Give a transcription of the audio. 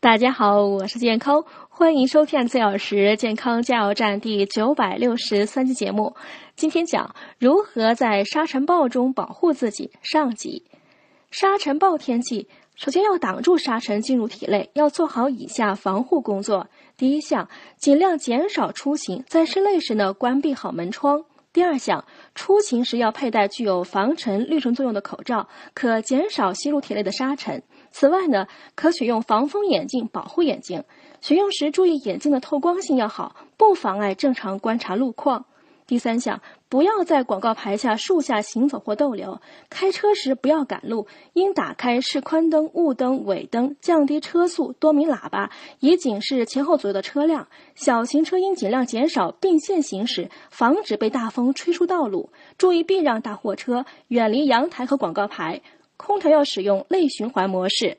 大家好，我是健康，欢迎收听四小时健康加油站第九百六十三期节目。今天讲如何在沙尘暴中保护自己。上集，沙尘暴天气，首先要挡住沙尘进入体内，要做好以下防护工作。第一项，尽量减少出行，在室内时呢，关闭好门窗。第二项，出行时要佩戴具有防尘滤尘作用的口罩，可减少吸入体内的沙尘。此外呢，可选用防风眼镜保护眼睛。选用时注意眼镜的透光性要好，不妨碍正常观察路况。第三项，不要在广告牌下、树下行走或逗留。开车时不要赶路，应打开示宽灯、雾灯、尾灯，降低车速，多鸣喇叭，以警示前后左右的车辆。小型车应尽量减少并线行驶，防止被大风吹出道路。注意避让大货车，远离阳台和广告牌。空调要使用内循环模式。